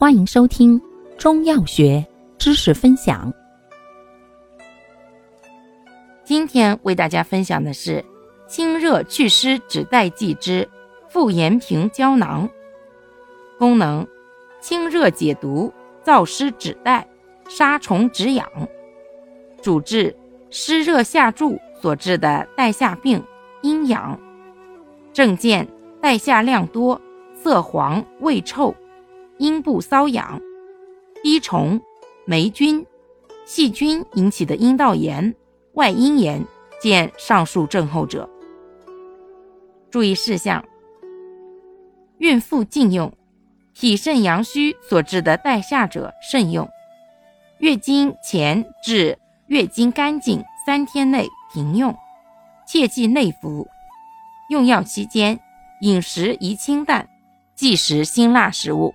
欢迎收听中药学知识分享。今天为大家分享的是清热祛湿止带剂之复炎平胶囊。功能：清热解毒、燥湿止带、杀虫止痒。主治湿热下注所致的带下病、阴痒。症见：带下量多，色黄，味臭。阴部瘙痒、滴虫、霉菌、细菌引起的阴道炎、外阴炎，见上述症候者。注意事项：孕妇禁用，脾肾阳虚所致的带下者慎用。月经前至月经干净三天内停用，切忌内服。用药期间，饮食宜清淡，忌食辛辣食物。